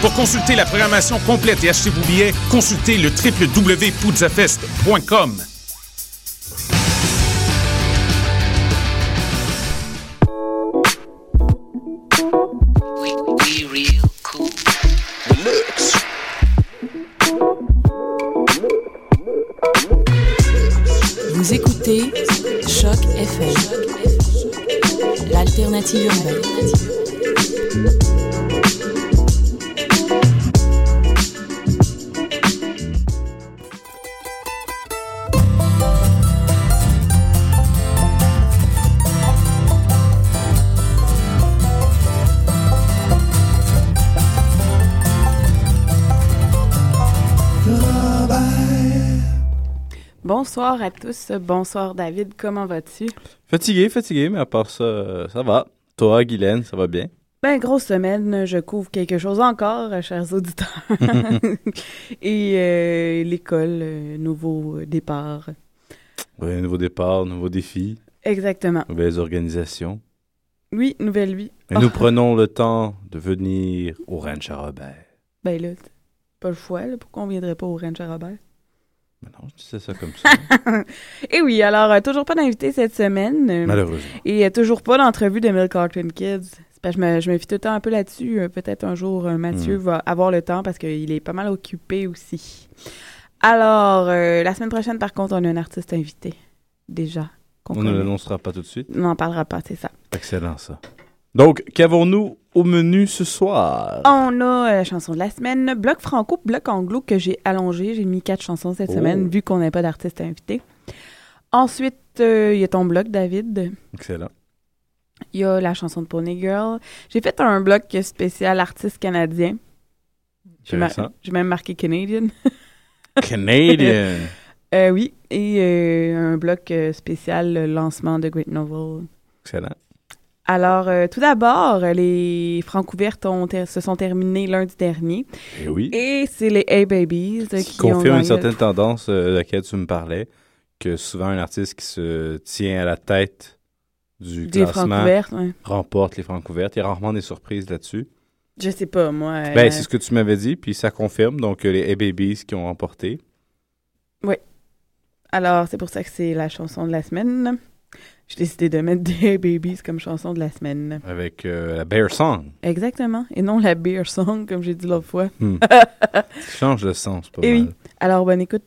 Pour consulter la programmation complète et acheter vos billets, consultez le www.poudzafest.com. Vous écoutez Choc FM, l'alternative urbaine. Bonsoir à tous. Bonsoir David, comment vas-tu? Fatigué, fatigué, mais à part ça, euh, ça va. Toi, Guylaine, ça va bien? Ben, grosse semaine, je couvre quelque chose encore, euh, chers auditeurs. Et euh, l'école, euh, nouveau départ. Oui, nouveau départ, nouveau défi, Exactement. nouvelles organisations. Oui, nouvelle vie. Et nous prenons le temps de venir au Ranch à Robert. Ben là, pas le choix, là. Pourquoi on viendrait pas au Ranch à Robert? Mais non, je disais ça comme ça. Et oui, alors, euh, toujours pas d'invité cette semaine. euh, Malheureusement. Et euh, toujours pas d'entrevue de Milk Carton Kids. C'est parce que je me, je me fie tout le temps un peu là-dessus. Peut-être un jour, Mathieu Hmm. va avoir le temps parce qu'il est pas mal occupé aussi. Alors, la semaine prochaine, par contre, on a un artiste invité. Déjà. On ne l'annoncera pas tout de suite. On n'en parlera pas, c'est ça. Excellent, ça. Donc, qu'avons-nous au menu ce soir? On a euh, la chanson de la semaine, bloc franco, bloc anglo que j'ai allongé. J'ai mis quatre chansons cette Oh. semaine vu qu'on n'a pas d'artiste invité. Ensuite, euh, il y a ton bloc, David. Excellent. Il y a la chanson de Pony Girl. J'ai fait un bloc spécial artiste canadien. J'ai même marqué Canadian. Canadian. Euh, oui, et euh, un bloc euh, spécial euh, lancement de Great Novel. Excellent. Alors, euh, tout d'abord, euh, les francs ouvertes ont ter- se sont terminées lundi dernier. Et oui. Et c'est les A-Babies euh, qui qui ont confirme une gagné certaine tendance euh, de laquelle tu me parlais, que souvent un artiste qui se tient à la tête du des classement ouais. remporte les francs ouvertes. Il y a rarement des surprises là-dessus. Je sais pas, moi. euh, Ben, c'est ce que tu m'avais dit, puis ça confirme. Donc, euh, les A-Babies qui ont remporté. Alors, c'est pour ça que c'est la chanson de la semaine. J'ai décidé de mettre des A-Babies comme chanson de la semaine. avec euh, la Bear Song. Exactement. Et non la beer song, comme j'ai dit l'autre fois. Hmm. Tu changes le sens, pas Eh mal. oui. Alors, bonne écoute.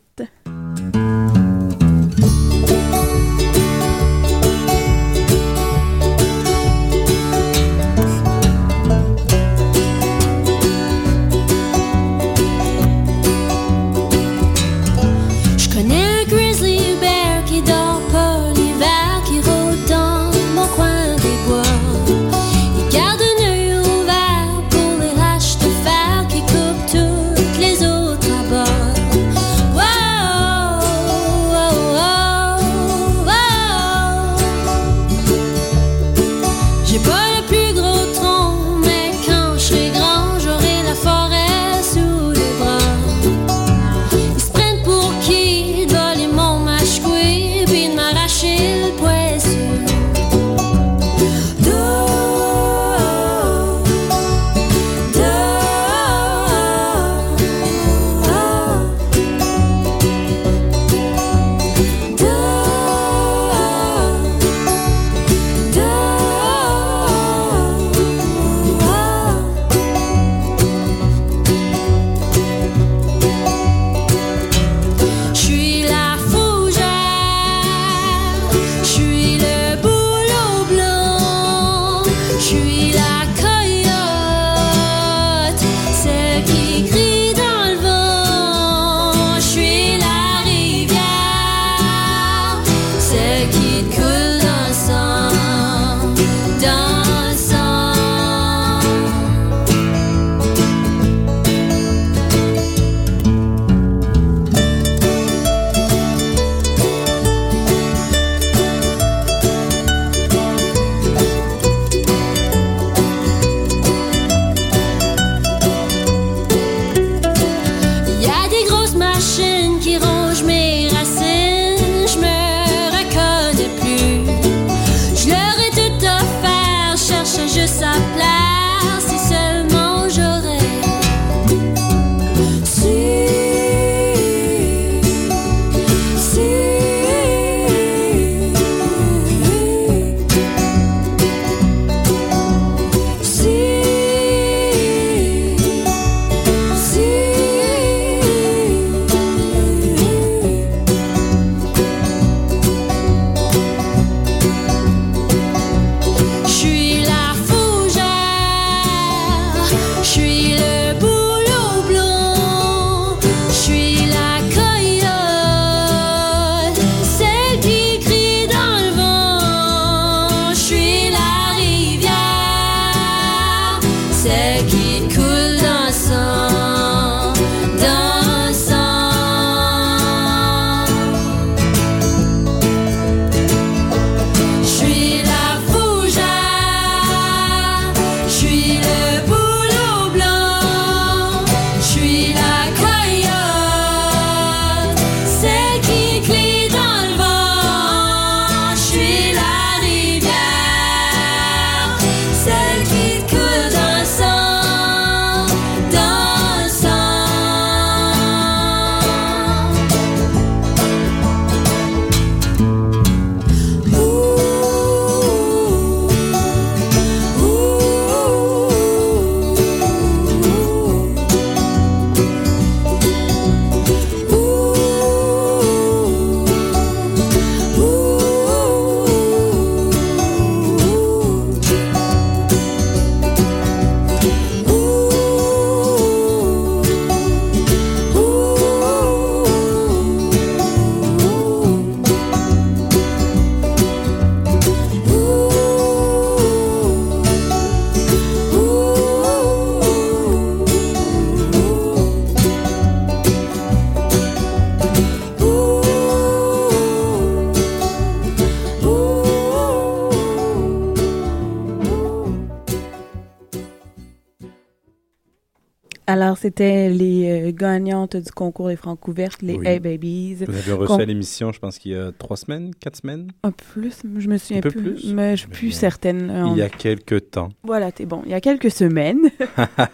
C'était les euh, gagnantes du concours des francs ouvertes, les Oui. Hey Babies. Vous avez reçu Con- à l'émission, je pense qu'il y a trois semaines, quatre semaines, Un peu plus, je me souviens peu plus. plus? Mais je suis plus certaine. Euh, il y a quelques temps. Voilà, t'es bon. Il y a quelques semaines.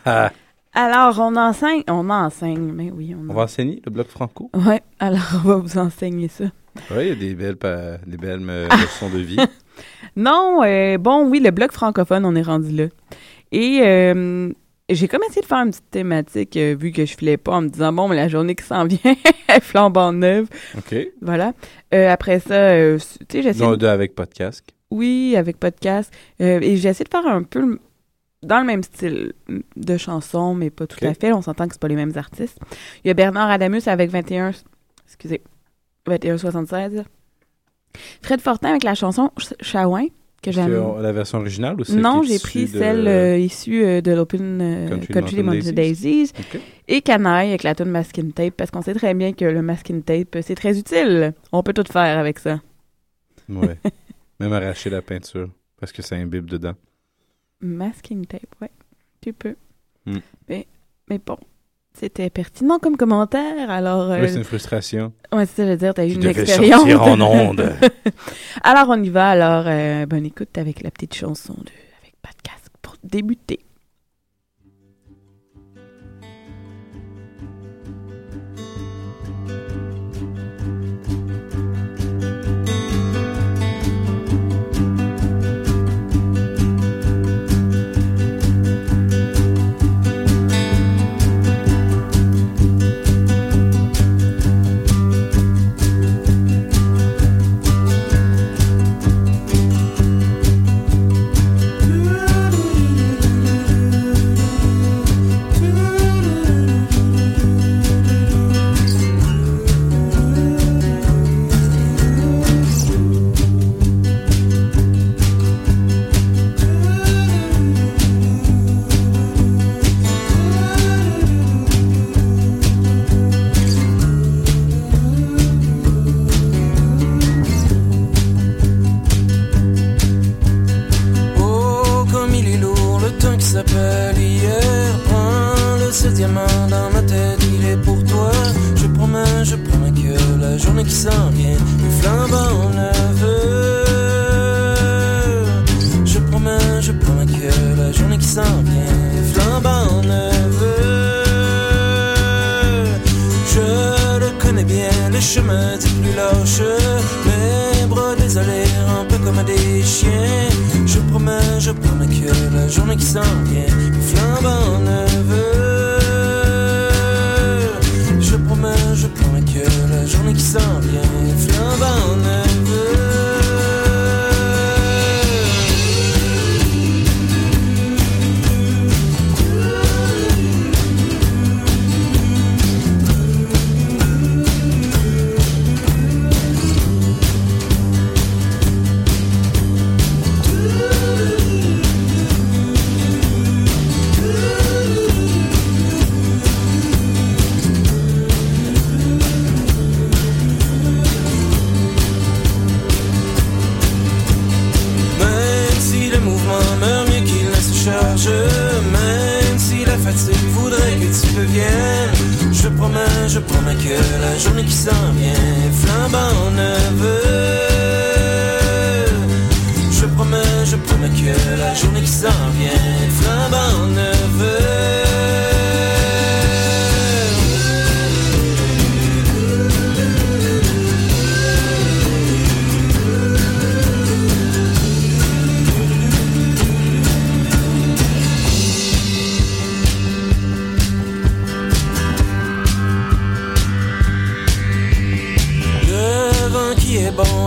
alors, on enseigne. On enseigne, mais oui, on, On va enseigner le bloc franco. Ouais, alors on va vous enseigner ça. Oui, il y a des belles, pa- des belles euh, leçons de vie. Non, euh, bon, oui, le bloc francophone, on est rendu là. Et euh, j'ai comme essayé de faire une petite thématique, euh, vu que je filais pas, en me disant, bon, mais la journée qui s'en vient, elle flambe en neuve. OK. Voilà. Euh, après ça, euh, tu sais, j'ai essayé Non, de- deux avec casque. Oui, avec podcast. Euh, et j'ai essayé de faire un peu le- dans le même style de chanson, mais pas tout à fait. On s'entend que c'est pas les mêmes artistes. Il y a Bernard Adamus avec 21... Excusez. 2176. Fred Fortin avec la chanson Ch- Chawin, que j'aime. La version originale ou Non, j'ai pris de- celle euh, issue euh, de l'Open euh, Country Country, des Mountain Mountain Daisies. Et Canaille avec la tune Masking Tape, parce qu'on sait très bien que le masking tape, c'est très utile. On peut tout faire avec ça. Ouais. Même arracher la peinture parce que ça imbibe dedans. Masking tape, ouais. Tu peux. Hmm. Mais, mais bon, c'était pertinent comme commentaire, alors... euh, Oui, c'est une frustration. ouais, c'est ça, je veux dire, t'as eu une expérience. sortir en ondes. alors, on y va. Alors, euh, bonne écoute avec la petite chanson de... avec casque pour débuter.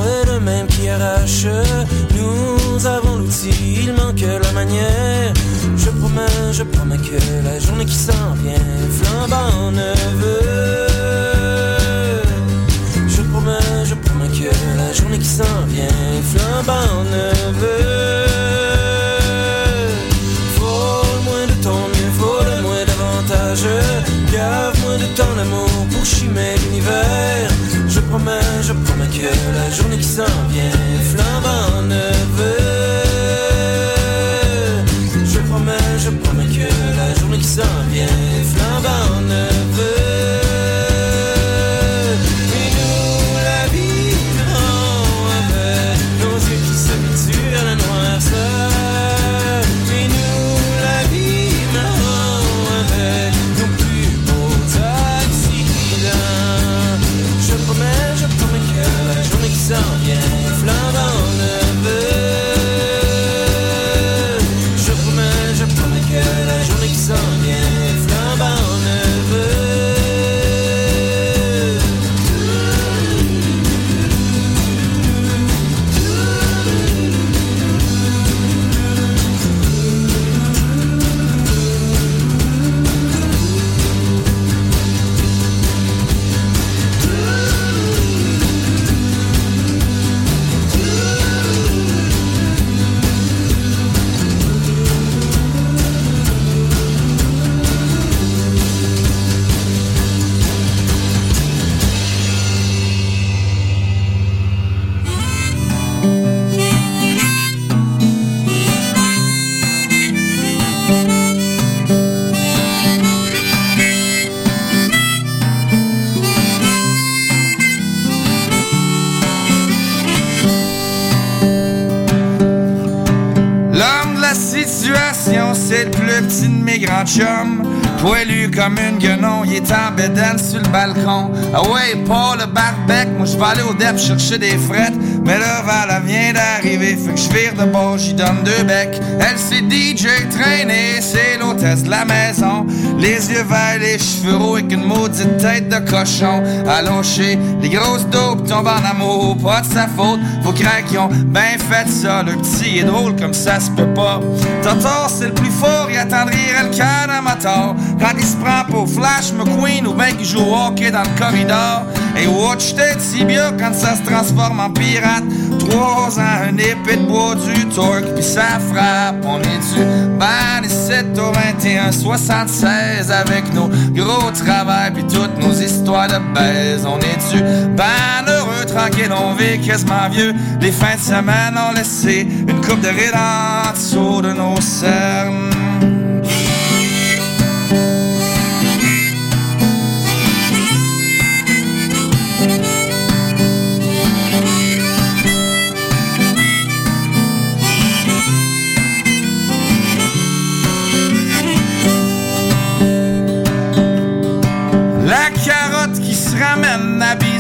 Est le même qui arrache. Nous avons l'outil, il manque la manière. Je promets, je promets que la journée qui s'en vient flambe en neveu. Je promets, je promets que la journée qui s'en vient flambe en neveu. Faut le moins de ton mieux, faut le moins davantage. Gave moins de ton amour pour chimer l'univers. Je promets, je promets la journée qui s'en vient. Flambe en chums. Poilu comme une guenon, il est en bédaine sur le balcon. Ah ouais, pas le barbec, moi je vais aller au DEP chercher des frettes. Mais là, Val vient d'arriver, fait que je vire de bord, j'y donne deux becs. Elle c'est DJ traînée, c'est l'hôtesse de la maison. Les yeux verts, les cheveux roux avec une maudite tête de cochon. Allongé, les grosses dopes tombent en amour, pas de sa faute. Vos craques qui ont ben fait ça, le petit est drôle comme ça se peut pas. Totor, c'est le plus fort, il attendrait le cœur d'un moteur. Quand il se prend pour Flash McQueen ou ben qu'il joue au hockey dans le corridor. Et watch tête si bien quand ça se transforme en pirate. Trois ans, un épée de bois, du torque, puis ça frappe. On est du ban 7 au 21, 76 avec nos gros travail, puis toutes nos histoires de baise. On est du ban heureux, tranquille, on vit quasiment vieux. Les fins de semaine ont laissé une coupe de rides en dessous de nos cernes.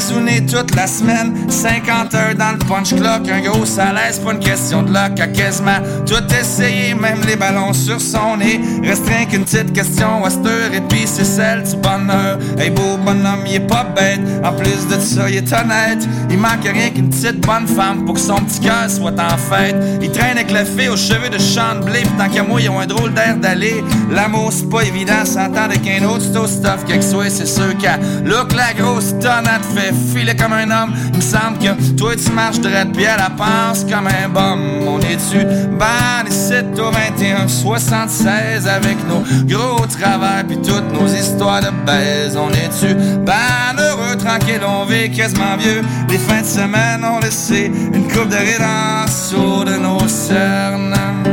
À bisouner toute la semaine. 50 heures dans le punch clock, un gros salaire, pas une question de luck. A quasiment tout essayé, même les ballons sur son nez. Restreint qu'une petite question, Wester, et puis c'est celle du bonheur. Hey, beau bonhomme, il est pas bête. En plus de ça, il est honnête. Il manque rien qu'une petite bonne femme pour que son petit cœur soit en fête. Il traîne avec la fille aux cheveux de de blé, pis tant qu'à moi, ils ont un drôle d'air d'aller. L'amour, c'est pas évident, s'entendre qu'un autre, c'est au stuff, quelque soit, c'est sûr qu'à look la grosse tonne, fait filer comme un homme. Il me semble que toi, tu marches droite, puis elle la pense comme un bum. On est-tu ban ici au 21, 76 avec nos gros travers, puis toutes nos histoires de baise? On est-tu ban heureux, tranquille, on vit quasiment vieux. Les fins de semaine, on le sait, une coupe de en dessous de nos cernes.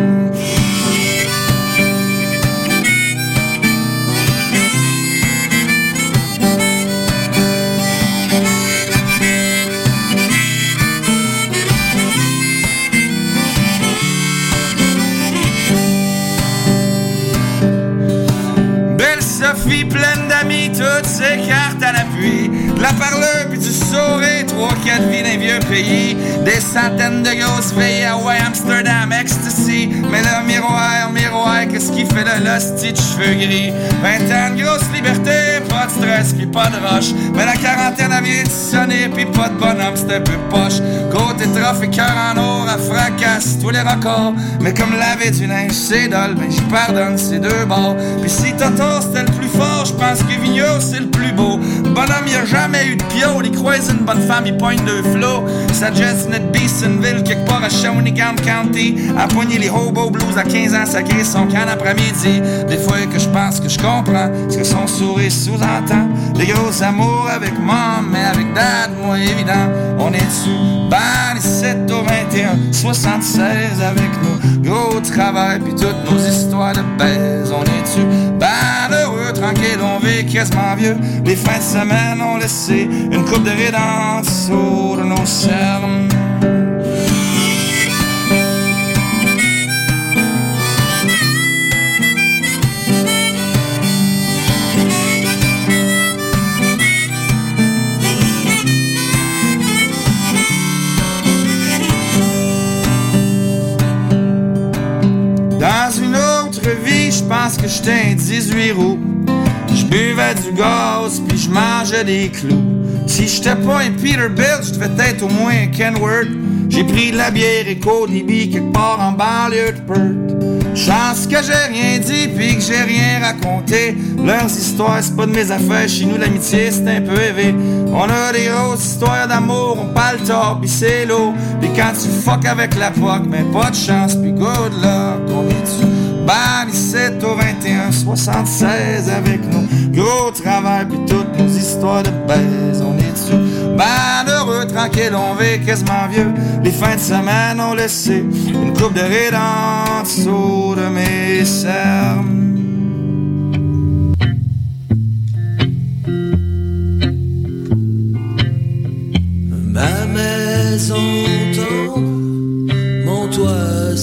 Cartes à l'appui. La parleur puis du sourire, trois, quatre vies d'un vieux pays. Des centaines de grosses filles, Hawaii, Amsterdam, Ecstasy. Mais le miroir, miroir, qu'est-ce qui fait le l'hostie de cheveux gris? 20 ans de grosse liberté, pas de stress puis pas de roche. Mais la quarantaine a vient de puis pas de bonhomme, c'est un peu poche. Côte et trophée, cœur en or, à fracasse tous les records. Mais comme laver du linge, c'est dole, ben j'y pardonne ces deux bords. Puis si Toto c'était le plus fort, je pense que Vigneault c'est le plus beau. Bonhomme, y a jamais eu de pio, il une bonne femme, il pointe deux flots. Sa Jess net Beesonville, quelque part à Shawinigan County. A poigné les hobo blues à 15 ans, ça grise son can après-midi. Des fois que je pense que je comprends ce que son sourire sous-entend. Des gros amours avec mom, mais avec dad, moi évident. On est dessus, ban 7 au 21, 76 avec nos gros travail, puis toutes nos histoires de baise. On est dessus, ban heureux, tranquille, on vit quasiment vieux. Les fins de semaine, on laissé une coupe de rides dessous de nos cernes. Dans une autre vie, je pense que j'étais un 18 roues. Je buvais du gaz, puis je mangeais des clous. Si j'étais pas un Peterbilt, je devais être au moins un Kenworth. J'ai pris de la bière et Cody quelque part en banlieue de Perth. Chance que j'ai rien dit puis que j'ai rien raconté. Leurs histoires, c'est pas de mes affaires. Chez nous, l'amitié, c'est un peu élevé. On a des grosses histoires d'amour, on parle tard, pis c'est l'eau. Pis quand tu fuck avec la POC, mais pas de chance, pis good luck. On est-tu ban 7 au 21, 76 avec nos gros travail pis toutes nos histoires de baise. On est-tu ban heureux, tranquille, on vit quasiment vieux. Les fins de semaine, on laissé une coupe de rides en dessous de mes cernes. Ma maison tombe, mon toit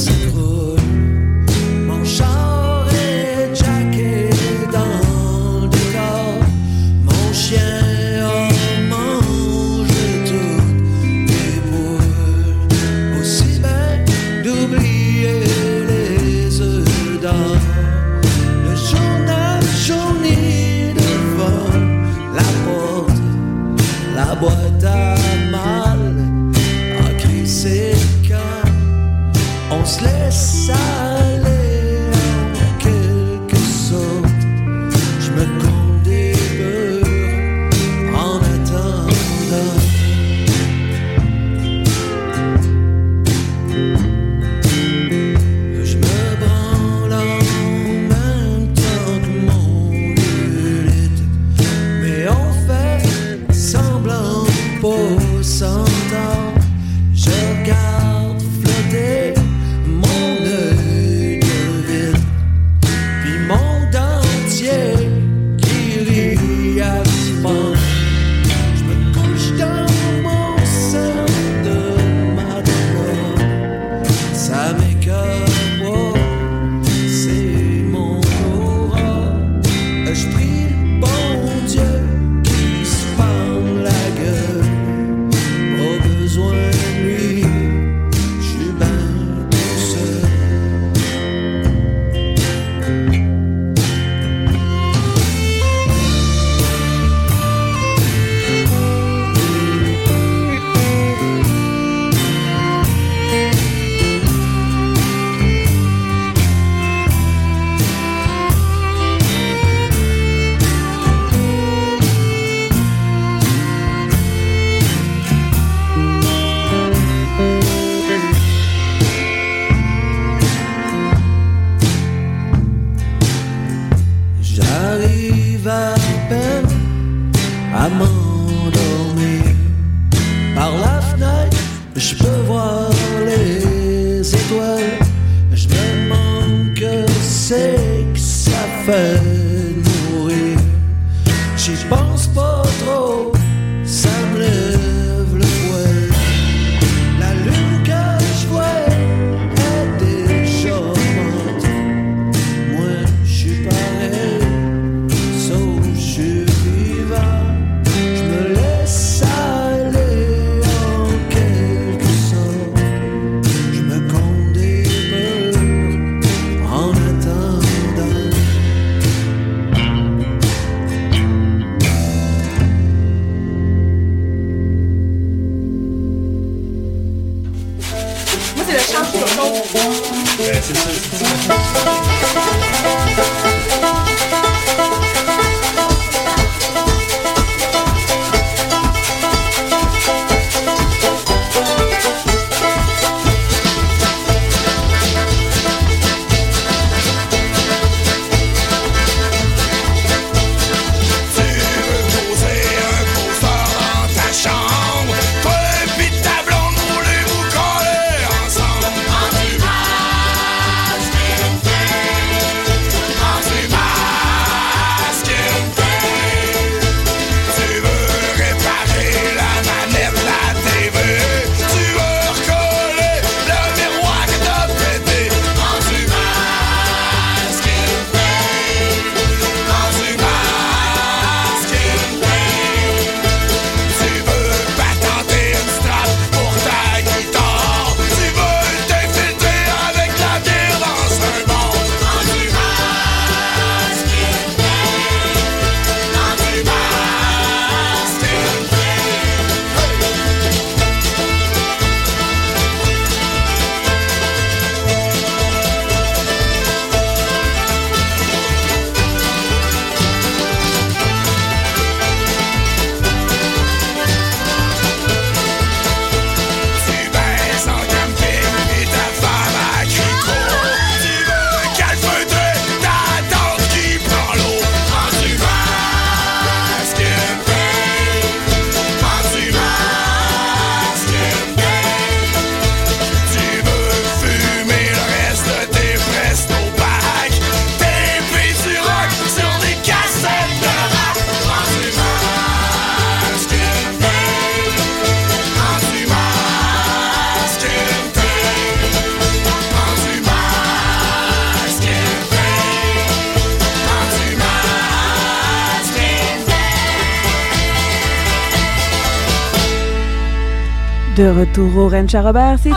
De retour au Ranch à Robert, c'était...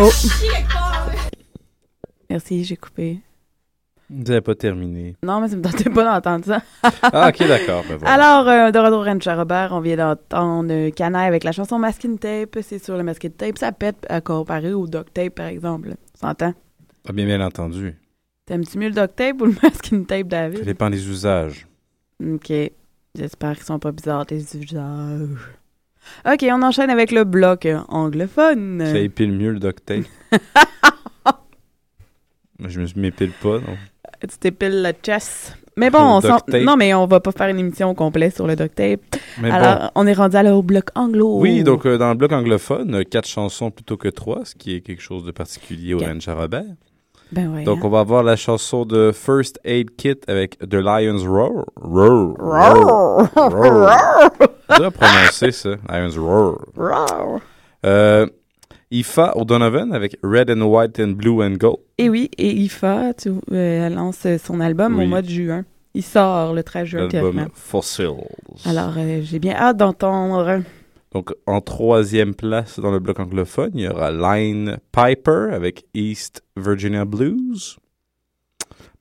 Oh. Merci, j'ai coupé. Vous n'avez pas terminé. Non, mais ça me tentait pas d'entendre ça. Ah, ok, d'accord. Ben voilà. Alors, euh, de retour au Ranch à Robert, on vient d'entendre euh, Canaille avec la chanson Masking Tape. C'est sur le masking tape. Ça pète à comparer au duct tape, par exemple. Tu s'entend? Ah, bien, bien entendu. T'aimes-tu mieux le duct tape ou le masking tape, Ça David? dépend des usages. OK. J'espère qu'ils sont pas bizarres, tes usages. OK, on enchaîne avec le bloc euh, anglophone. Ça épile mieux le duct tape. Je me m'épile pas, non? Tu t'épiles le chest. Mais bon, on non, mais on va pas faire une émission complète sur le duct tape. Mais Alors, on est rendu à au bloc anglo. Oui, donc euh, dans le bloc anglophone, euh, quatre chansons plutôt que trois, ce qui est quelque chose de particulier au. Ranch à Robert. Ben. Donc hein. on va avoir la chanson de First Aid Kit avec The Lion's Roar. Roar. Roar. Roar. On doit prononcer ça. Lion's Roar. Roar. Euh, Ifa O'Donovan avec Red and White and Blue and Gold. Et oui, et IFA, tu, euh, elle lance son album au mois de juin. Il sort le 13 juin, L'album. Fossils. Alors, euh, j'ai bien hâte d'entendre. Donc, en troisième place dans le bloc anglophone, il y aura Line Piper avec East Virginia Blues.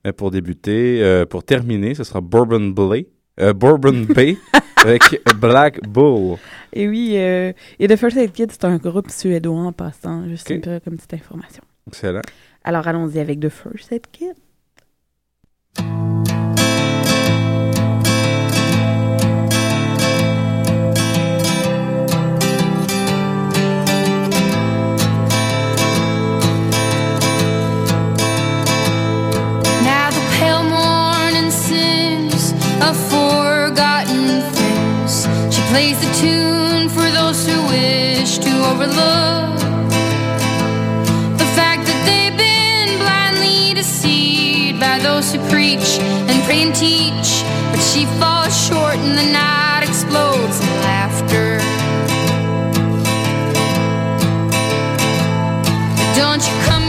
Mais pour débuter, euh, pour terminer, ce sera Bourbon Bay, euh, Bourbon Bay avec Black Bull. Et oui, euh, et The First Aid Kit, c'est un groupe suédois en passant, juste comme petite information. Excellent. Alors, allons-y avec The First Aid Kit. Wish to overlook the fact that they've been blindly deceived by those who preach and pray and teach. But she falls short and the night explodes in laughter. Don't you come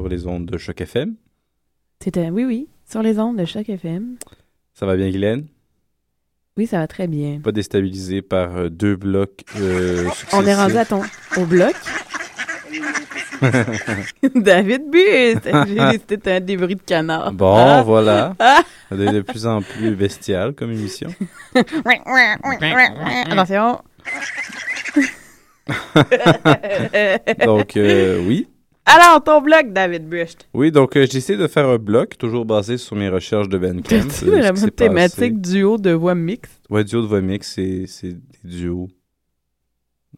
sur les ondes de Choc FM. C'était, oui, oui, sur les ondes de Choc FM. Ça va bien, Guylaine? Oui, ça va très bien. Pas déstabilisé par euh, deux blocs euh, On est rendu à ton, au bloc? David Buste! J'ai- C'était un débris de canard. Bon, Ah. voilà. Ah. Ça devient de plus en plus bestial comme émission. Attention. Donc, euh, oui. Alors, ton bloc, David Buste. Oui, donc euh, j'essaie de faire un bloc, toujours basé sur mes recherches de Ben Camp. C'est vraiment thématique duo de voix mixte. Ouais, duo de voix mix, c'est c'est des duos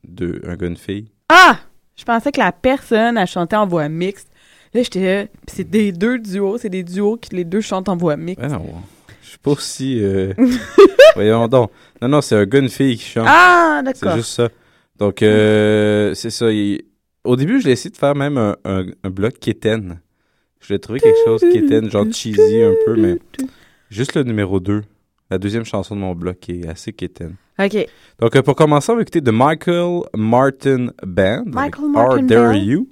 de un gars, une fille. Ah! Je pensais que la personne, a chanté en voix mixte. Là, j'étais pis c'est des deux duos, c'est des duos qui les deux chantent en voix mixte. Ouais, non, je suis pas aussi... euh, Voyons donc. Non, non, c'est un gars, une fille qui chante. Ah, d'accord. C'est juste ça. Donc, euh, c'est ça. il- Au début, j'ai essayé de faire même un, un, un bloc quétaine. Je voulais trouver quelque chose quétaine, genre cheesy un peu, mais juste le numéro 2. La deuxième chanson de mon bloc qui est assez quétaine. OK. Donc, euh, pour commencer, on va écouter The Michael Martin Band. Michael Martin How Dare Band? You?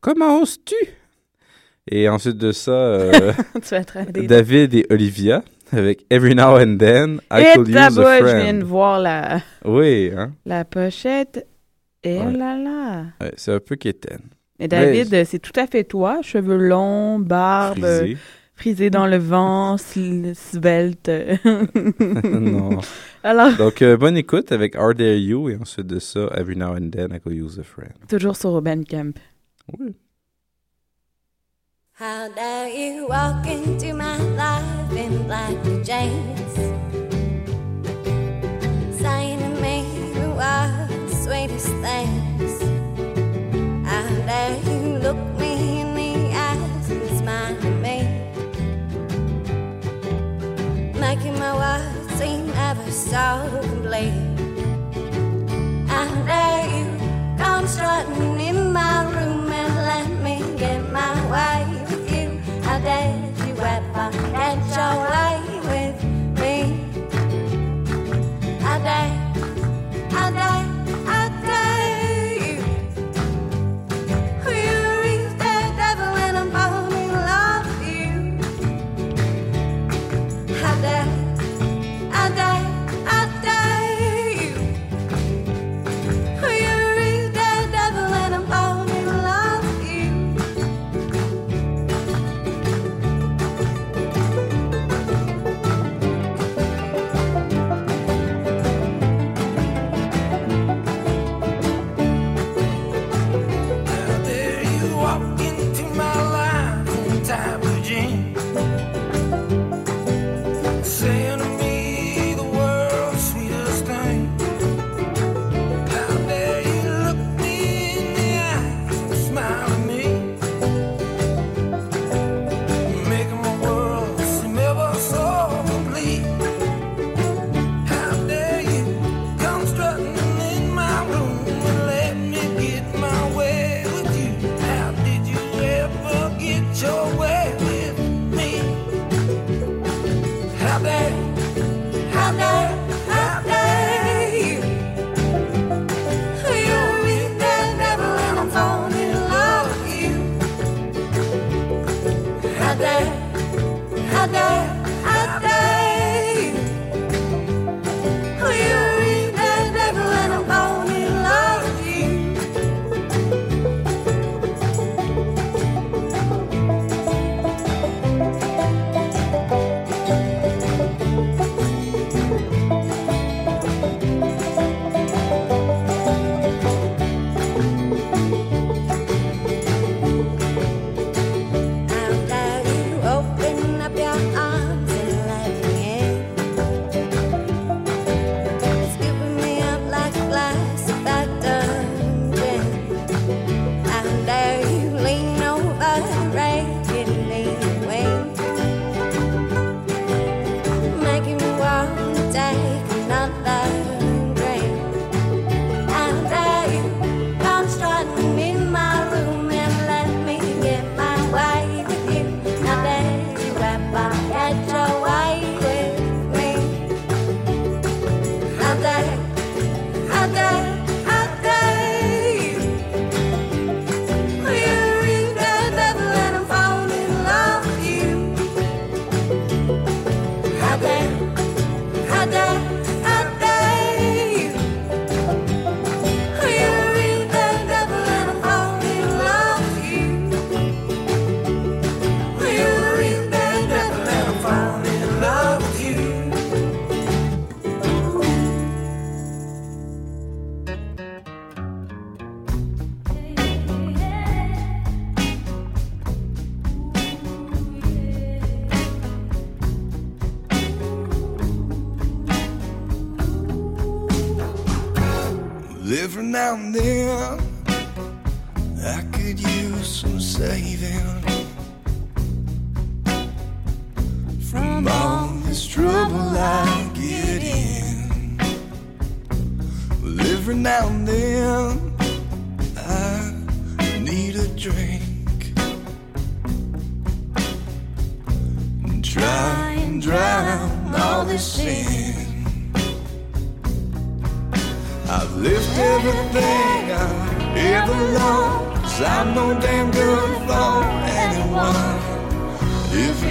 Comment oses-tu? Et ensuite de ça, euh, tu vas. David et Olivia avec Every Now and Then, I Et Could Use a je viens de Friend. voir la, Oui, hein? la pochette. Eh là là! C'est un peu quétaine. Et David, c'est tout à fait toi, cheveux longs, barbe, frisé dans le vent, svelte. non. Alors... Donc, euh, bonne écoute avec Are There You et ensuite de ça, Every Now and Then, I Go Use a Friend. Toujours sur Bandcamp. Oui. How dare you walk into my life in black pajamas? sweetest things. I dare you look me in the eyes and smile at me, making my world seem ever so complete. I dare you come strutting in my room and let me get my way with you. I dare you ever get your way.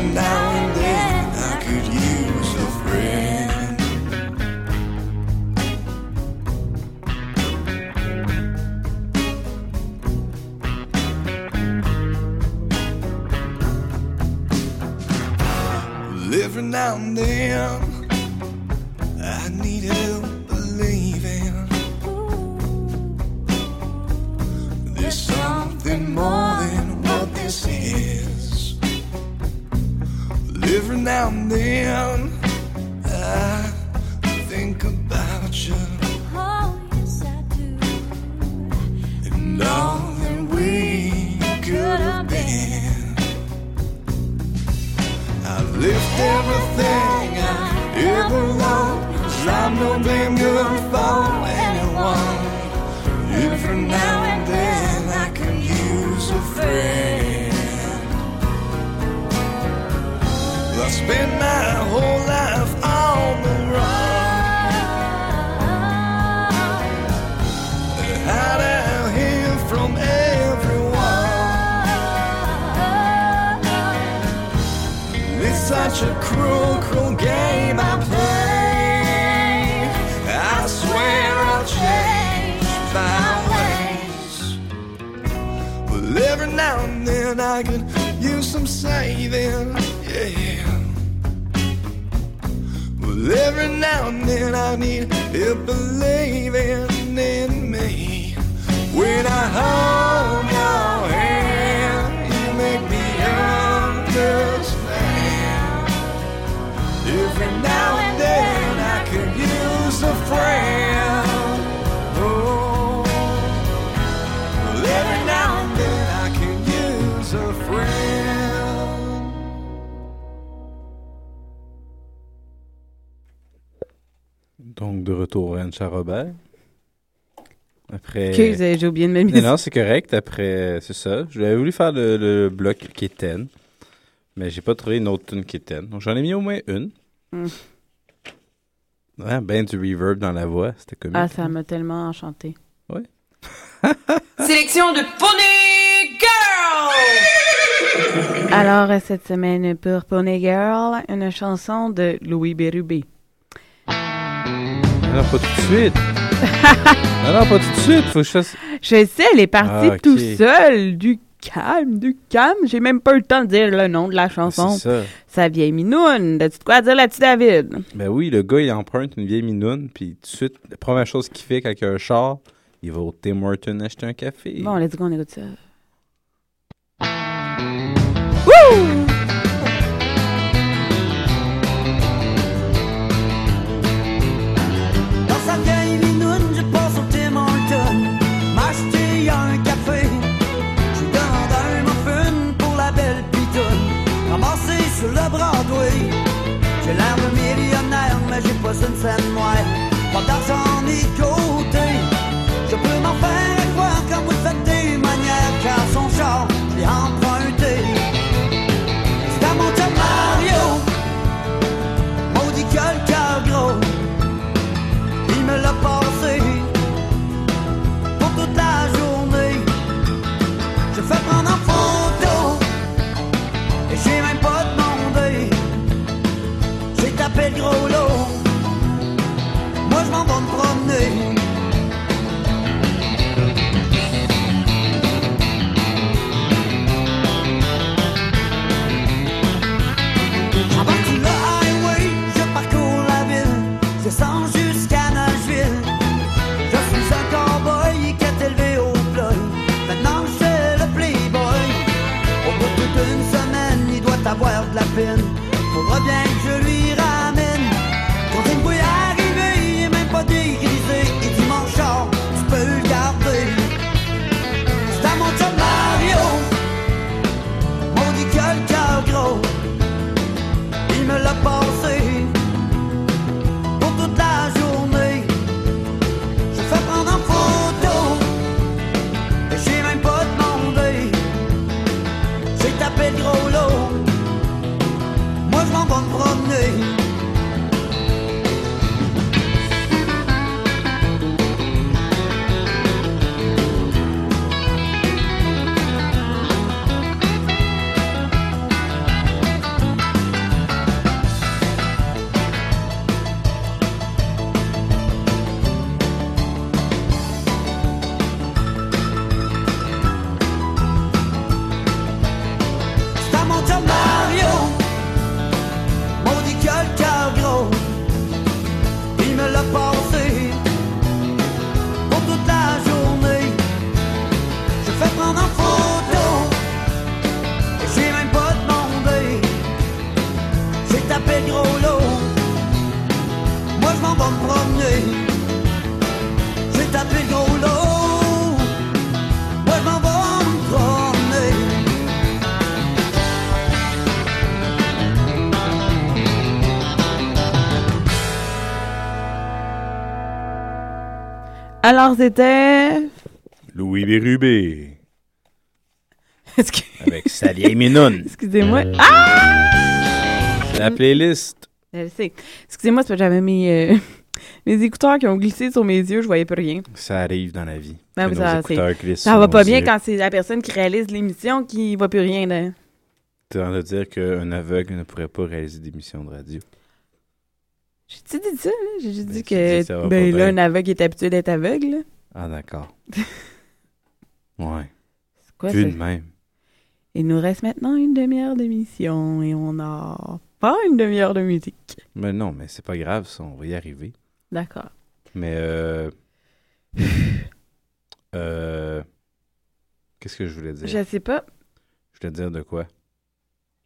now and then I could use a friend. Every now and then and then I think about you Oh, yes, I do. and all that we could have been. I've left everything I ever loved, cause I'm no damn good for anyone. Every now and then I can use a friend. I spend my whole life on the run. Hide out here from everyone. It's such a cruel, cruel game I play. I swear I'll change my ways. But every now and then I could use some saving, every now and then I need help believing in me. When I hold your hand, you make me understand. Every now and then I could use a friend. Donc, de retour à Ancha Robert. Après. Euh, j'ai oublié de me Non, c'est correct. Après, c'est ça. J'avais voulu faire le, le bloc Kitten, mais j'ai pas trouvé une autre tune Kitten. Donc, j'en ai mis au moins une. Mm. Ouais, ben du reverb dans la voix, c'était comique. Ah, ça m'a tellement enchanté. Sélection de Pony Girl! Alors, euh, cette semaine, pour Pony Girl, une chanson de Louis Bérubé. Non, pas tout de suite. non, non, pas tout de suite. Faut que je fasse. Je sais, elle est partie Ah, tout seule, du calme, du calme. J'ai même pas eu le temps de dire le nom de la chanson. C'est ça. Sa vieille minoune. As-tu de quoi dire là-dessus, David? Ben oui, le gars, il emprunte une vieille minoune, puis tout de suite, la première chose qu'il fait quand il a un char, il va au Tim Hortons acheter un café. Bon, let's go, on écoute ça. Millionnaire, mais j'ai pas d'argent ni côté Je peux m'en faire avoir de la peine. Alors, c'était... Louis Bérubé. Avec sa vieille minoune. Excusez-moi. Ah! La playlist. Je le sais. Excusez-moi, c'est parce que j'avais mes, euh, mes écouteurs qui ont glissé sur mes yeux, je voyais plus rien. Ça arrive dans la vie. Ben, mais nos ça, écouteurs c'est- glissent Ça sur va nos pas bien yeux. quand c'est la personne qui réalise l'émission qui voit plus rien. Là. T'es en train de dire qu'un aveugle ne pourrait pas réaliser d'émission de radio. J'ai-tu dit ça? là? J'ai juste Ben, dit que ben, là, un aveugle est habitué d'être aveugle. là. Ah, d'accord. ouais. C'est quoi Vu ça? de même. Il nous reste maintenant une demi-heure d'émission et on a pas une demi-heure de musique. Mais non, mais c'est pas grave, ça, on va y arriver. D'accord. Mais, euh. euh. Qu'est-ce que je voulais dire? Je sais pas, Je voulais dire de quoi?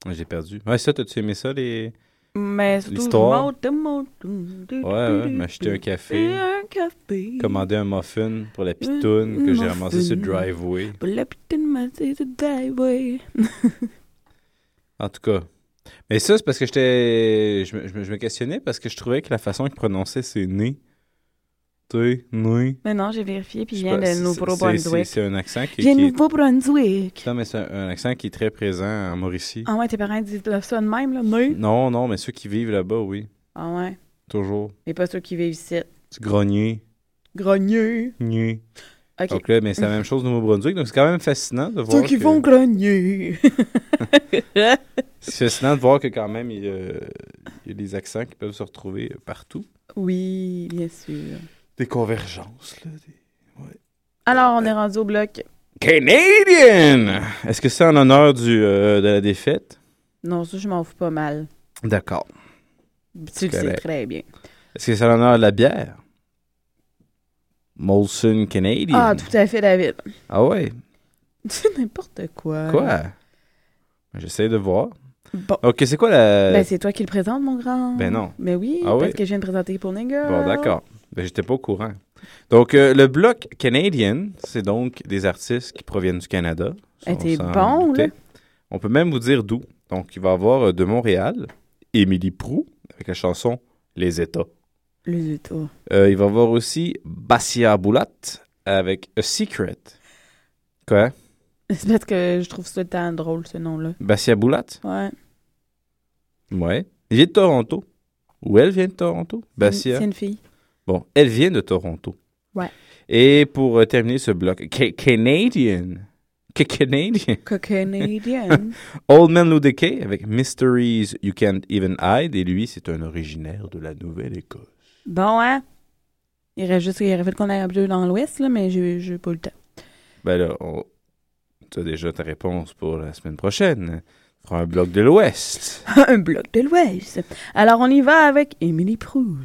J'ai perdu. Ouais, ça, t'as-tu aimé ça, les. Mais. L'histoire. Ouais, ouais, m'acheter un café. Et un café. Commander un muffin pour la pitoune que j'ai muffin. ramassé sur le driveway. Pour la petite massée de driveway. En tout cas. Mais ça, c'est parce que j'étais. Je me, je me- je me questionnais parce que je trouvais que la façon qu'il prononçait ses nez. Mais non, j'ai vérifié, puis il vient de c'est- c'est- Nouveau-Brunswick. C'est un accent qui, J'ai. Nouveau-Brunswick. Non, mais c'est un, un accent qui est très présent en Mauricie. Ah ouais, tes parents disent ça de même, là? Non. Non, non, mais ceux qui vivent là-bas, oui. Ah ouais. Toujours. Et pas ceux qui vivent ici. Tu grognier. Grogner. Gné. OK. Donc là, mais c'est la même chose au Nouveau-Brunswick. Donc c'est quand même fascinant de voir. Ceux qui que- vont grogner. C'est fascinant de voir que quand même, il y, a, il y a des accents qui peuvent se retrouver partout. oui, bien sûr. Des convergences, là. des- Alors, on est rendu au bloc. Canadian! Est-ce que c'est en honneur du, euh, de la défaite? Non, ça, je m'en fous pas mal. D'accord. Tu le sais très bien. Est-ce que c'est en l'honneur de la bière? Molson Canadian. Ah, tout à fait, David. Ah ouais? C'est n'importe quoi. Quoi? J'essaie de voir. Bon. Ok, c'est quoi la... Ben, c'est toi qui le présente, mon grand. Ben non. Mais oui, Ah parce oui? que je viens de présenter pour Nigger. Bon, d'accord. Ben, j'étais pas au courant. Donc, euh, le bloc Canadian, c'est donc des artistes qui proviennent du Canada. Eh, On t'es s'en bon, doutait. là. On peut même vous dire d'où. Donc, il va y avoir euh, de Montréal, Émilie Prou, avec la chanson Les États. Les États. Euh, il va y avoir aussi Bassia Boulat, avec A Secret. Quoi? C'est parce que je trouve ça tant drôle, ce nom-là. Bassia Boulat? Ouais. Ouais. Il vient de Toronto. Ou elle vient de Toronto? Bassia. C'est une fille. Bon, elle vient de Toronto. Ouais. Et pour euh, terminer ce bloc, Ca- Canadian. Ca- Canadian. Canadian. Old Man Lou Decay avec Mysteries You Can't Even Hide. Et lui, c'est un originaire de la Nouvelle-Écosse. bon, hein? Il aurait juste il aurait qu'on ait un peu dans l'Ouest, là, mais j'ai pas le temps. Ben là, on... tu as déjà ta réponse pour la semaine prochaine. On fera un bloc de l'Ouest. un bloc de l'Ouest. Alors, on y va avec Émilie Proulx.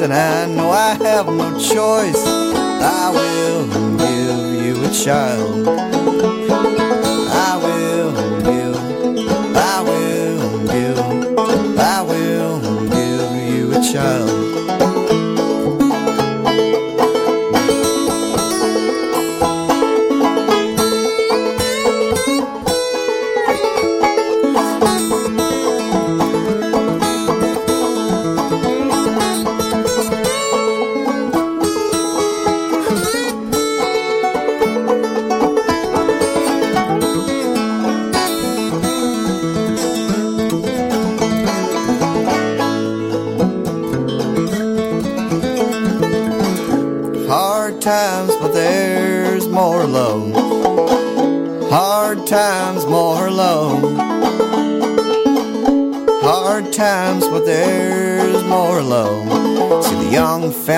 and I know I have no choice. I will give you a child. I will give, I will give, I will give you a child.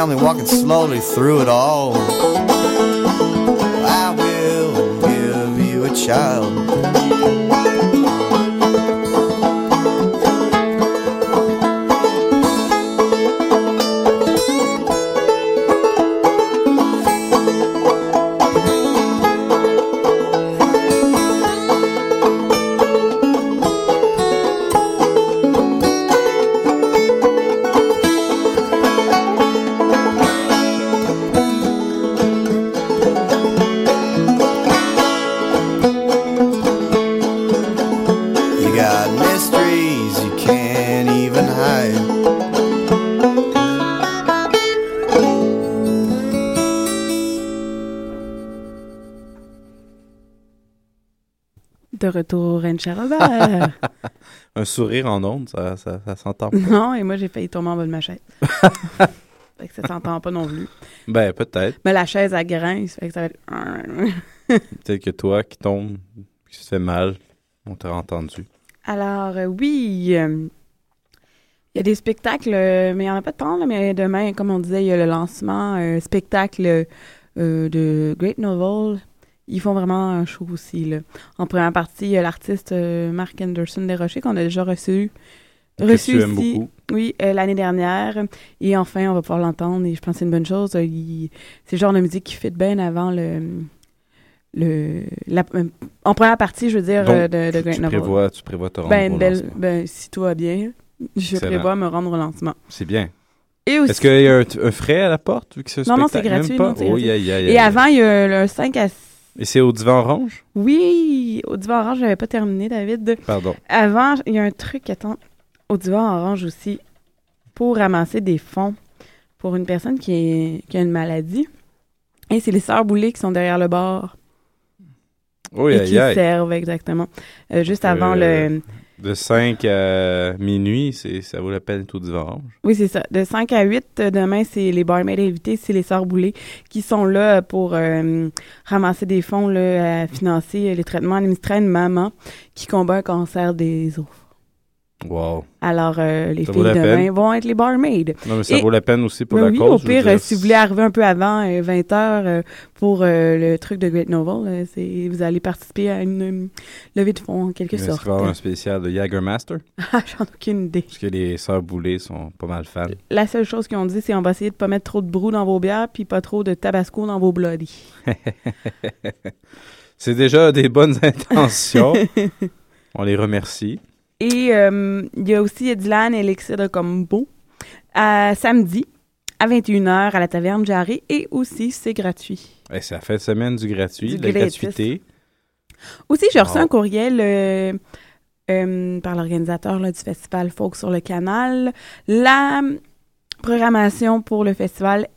family walking slowly through it all. I will give you a child. Retour au Ranch Robert. Un sourire en ondes, ça, ça, ça s'entend pas. non, et moi, j'ai failli tomber en bas de ma chaise. fait que ça s'entend pas non plus. Ben, peut-être. Mais la chaise, elle grince, fait que ça va être... Peut-être que toi qui tombes, qui se fait mal, on t'a entendu. Alors, euh, oui, euh, il y a des spectacles, euh, mais il n'y en a pas tant, là, mais demain, comme on disait, il y a le lancement, euh, spectacle euh, de Great Novel. Ils font vraiment un show aussi. Là. En première partie, il y a l'artiste euh, Mark Anderson Desrochers qu'on a déjà reçu. Que reçu tu ici, oui, euh, l'année dernière. Et enfin, on va pouvoir l'entendre et je pense que c'est une bonne chose. Euh, il- C'est le genre de musique qui fit bien avant le... le la- en première partie, je veux dire, Donc, de, de Great tu Novel. prévois, tu prévois te rendre Ben, au belle, lancement. ben, si tout va bien, je Excellent. prévois me rendre au lancement. C'est bien. Est-ce qu'il y a un, un frais à la porte, vu que un Non, non, c'est gratuit, Même pas? non, Oh, et avant, il y a le 5 à... Et c'est au divan orange? Oui, au divan orange, j'avais pas terminé, David. Pardon. Avant, il y a un truc, attends, au divan orange aussi, pour ramasser des fonds pour une personne qui, est, qui a une maladie. Et c'est les sœurs Boulay qui sont derrière le bar Oui, et aïe, qui aïe. servent, exactement. Euh, juste avant Euh, le... De 5 à minuit, c'est, ça vaut la peine tout orange. Oui, c'est ça. De 5 à 8, euh, demain, c'est les barmaids invités, c'est les sœurs Boulay qui sont là pour euh, ramasser des fonds là, à financer les traitements administrés à maman qui combat un cancer des os. Wow. Alors, euh, les Ça filles demain vont être les barmaids. Non, mais ça Et- vaut la peine aussi pour la oui, cause. au pire, euh, si vous voulez arriver un peu avant, euh, 20 heures, euh, pour euh, le truc de Great Novel, c'est vous allez participer à une levée de fonds, en quelque Est-ce sorte. avoir un spécial de Jagermaster? Ah, J'en ai aucune idée. Parce que les sœurs Boulay sont pas mal fans. La seule chose qu'ils ont dit, c'est on va essayer de pas mettre trop de brou dans vos bières, puis pas trop de tabasco dans vos bloody. c'est déjà des bonnes intentions. On les remercie. Et euh, il y a aussi Dylan Elixir de Combo, à samedi, à 21h, à la taverne Jarry, et aussi, c'est gratuit. C'est la fin de semaine du gratuit, de la gratuité. Aussi, j'ai reçu un courriel euh, euh, par l'organisateur du festival Folk sur le canal. La programmation pour le festival,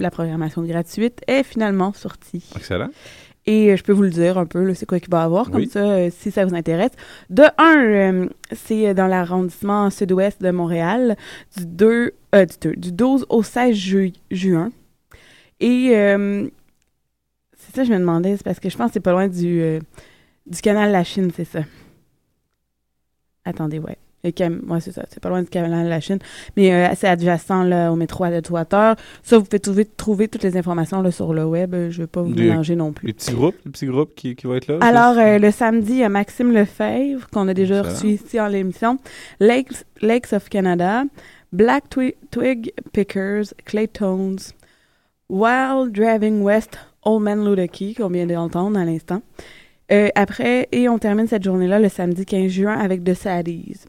la programmation gratuite, est finalement sortie. Excellent. Et euh, je peux vous le dire un peu, c'est quoi qu'il va y avoir, comme Oui. ça, euh, si ça vous intéresse. De un, euh, c'est dans l'arrondissement sud-ouest de Montréal, du, 2, euh, du, 2 du 12 au 16 ju- juin. Et c'est ça, je me demandais, c'est parce que je pense que c'est pas loin du, du canal La Chine, c'est ça. Attendez, ouais. Et Cam- ouais, c'est ça, c'est pas loin du canal La Chine. Mais euh, c'est adjacent là, au métro adéquateur. Ça, vous pouvez trouver, trouver toutes les informations là, sur le web. Euh, Je vais pas vous Des- mélanger non plus. Les petits groupes, les petits groupes qui, qui vont être là. Alors, euh, le samedi, il y a Maxime Lefebvre, qu'on a déjà Excellent. reçu ici en l'émission. Lakes, Lakes of Canada, Black Twi- Twig Pickers, Claytones, Wild Driving West, Old Man Ludoki, qu'on vient d'entendre à l'instant. Euh, après, et on termine cette journée-là le samedi 15 juin avec The Saddies.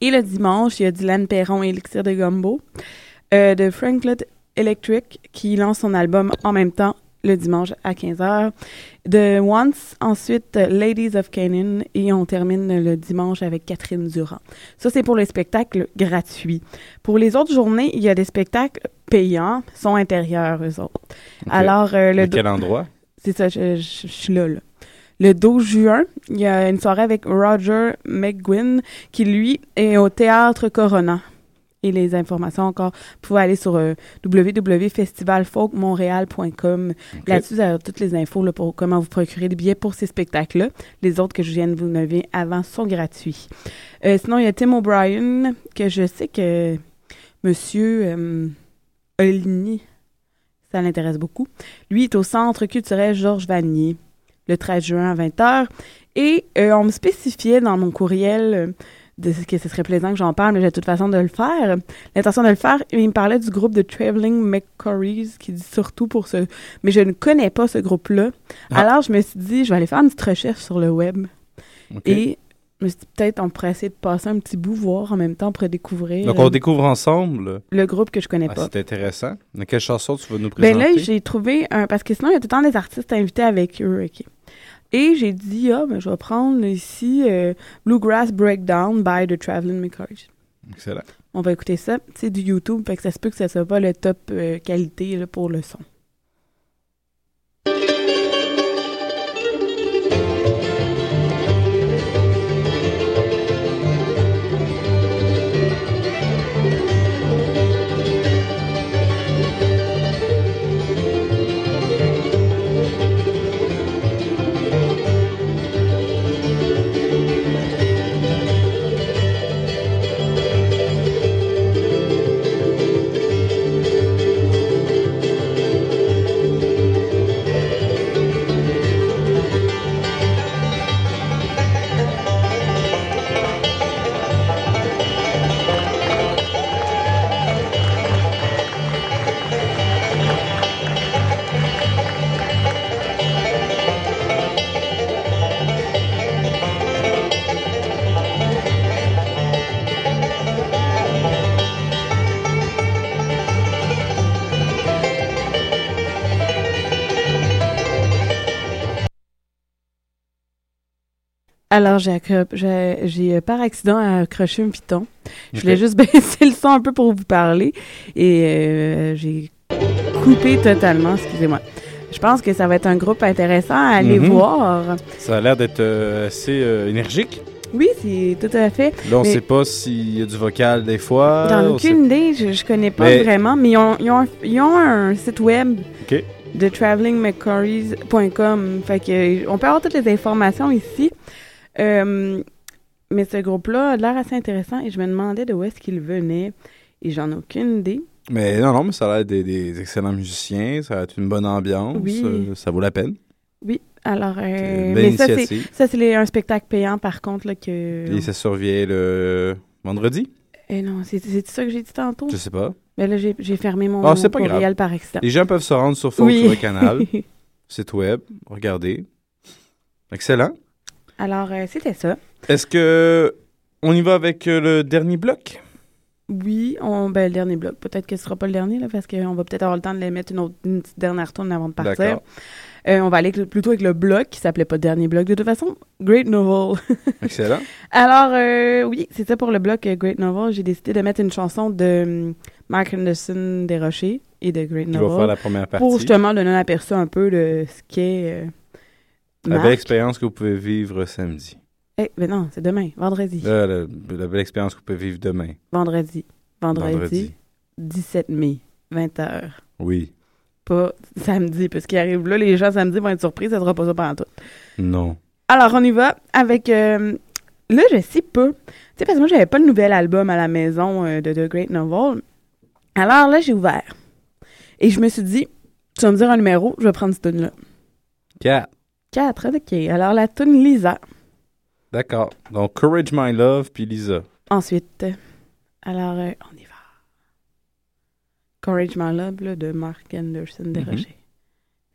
Et le dimanche, il y a Dylan Perron et Elixir de Gumbo euh, de Franklin Electric qui lance son album en même temps le dimanche à 15h. De Once, ensuite Ladies of Canaan et on termine le dimanche avec Catherine Durand. Ça, c'est pour les spectacles gratuits. Pour les autres journées, il y a des spectacles payants, sont intérieurs, eux autres. Alors, euh, le quel endroit? c'est ça, je, je- je suis là, là. Le 12 juin, il y a une soirée avec Roger McGuinn, qui, lui, est au Théâtre Corona. Et les informations encore, vous pouvez aller sur euh, www.festivalfolkmontréal.com. Là-dessus, vous avez toutes les infos là, pour comment vous procurer des billets pour ces spectacles-là. Les autres que je viens de vous nommer avant sont gratuits. Euh, sinon, il y a Tim O'Brien, que je sais que Monsieur euh, Oligny, ça l'intéresse beaucoup. Lui est au Centre culturel Georges Vanier le 13 juin à 20h. Et euh, on me spécifiait dans mon courriel euh, de ce que ce serait plaisant que j'en parle, mais j'ai de toute façon de le faire. L'intention de le faire, il me parlait du groupe de Traveling McCories qui dit surtout pour ce... Mais je ne connais pas ce groupe-là. Ah. Alors, je me suis dit, je vais aller faire une petite recherche sur le web. Et je me suis dit, peut-être on pourrait essayer de passer un petit bout, voir en même temps pour découvrir Donc, euh, on découvre ensemble. le groupe que je connais Ah, pas. c'est intéressant. De quelle chanson tu vas nous Ben présenter? là, j'ai trouvé un. Parce que sinon, il y a tout le temps des artistes invités avec eux. OK. Et j'ai dit, ah, ben, je vais prendre ici euh, Bluegrass Breakdown by The Traveling McCarthy. Excellent. On va écouter ça. C'est du YouTube, fait que ça se peut que ça soit pas le top euh, qualité là, pour le son. Alors, j'ai, accro- j'ai, j'ai, euh, par accident accroché un piton. Je voulais juste baisser le son un peu pour vous parler et euh, j'ai coupé totalement, excusez-moi. Je pense que ça va être un groupe intéressant à aller Mhm. voir. Ça a l'air d'être euh, assez euh, énergique. Oui, c'est tout à fait. Là, on Mais- sait pas s'il y a du vocal des fois. J'en ai aucune idée, je, je connais pas Mais- vraiment, mais ils ont, ils ont un, ils ont un site web OK. de travelingmccories.com. Fait que on peut avoir toutes les informations ici. Euh, mais ce groupe-là a l'air assez intéressant et je me demandais de où est-ce qu'il venait et j'en ai aucune idée. Mais non, non, mais ça a l'air des, des excellents musiciens. Ça être une bonne ambiance. Oui. euh, ça vaut la peine. Oui, alors... euh, mais ça, c'est, ça, c'est un spectacle payant, par contre, là, que... Et ça survient le vendredi? Eh non, c'est, c'est ça que j'ai dit tantôt? Je sais pas. Mais là, j'ai, fermé mon, Ah, c'est pas courriel grave. par accident. Les gens peuvent se rendre sur Folk Oui. sur le canal, site web, regarder. Excellent. Alors, euh, c'était ça. Est-ce que on y va avec euh, le dernier bloc? Oui, on, ben, le dernier bloc. Peut-être que ce sera pas le dernier, là, parce qu'on va peut-être avoir le temps de les mettre une, autre, une petite dernière tourne avant de partir. Euh, on va aller avec plutôt avec le bloc, qui s'appelait pas dernier bloc. De toute façon, Great Novel. Excellent. Alors, euh, oui, c'est ça pour le bloc Great Novel. J'ai décidé de mettre une chanson de hum, Mark Anderson Desrochers et de Great Novel. faire la première partie. Pour justement donner un aperçu un peu de ce qu'est La belle expérience que vous pouvez vivre samedi. Eh, ben non, c'est demain, vendredi. Là, la, la belle expérience que vous pouvez vivre demain. Vendredi. Vendredi. Vendredi. 17 mai, 20h. Oui. Pas samedi, parce qu'il arrive là, les gens samedi vont être surpris, ça sera pas ça pendant tout. Non. Alors, on y va avec. euh, là, je sais pas. Tu sais, parce que moi, j'avais pas le nouvel album à la maison euh, de The Great Novel. Alors là, j'ai ouvert. Et je me suis dit, tu vas me dire un numéro, je vais prendre cette tune là Quatre. 4, ok. Alors, la tune Lisa. D'accord. Donc, Courage My Love, puis Lisa. Ensuite, alors, euh, on y va. Courage My Love, là, de Mark Anderson Desrochers.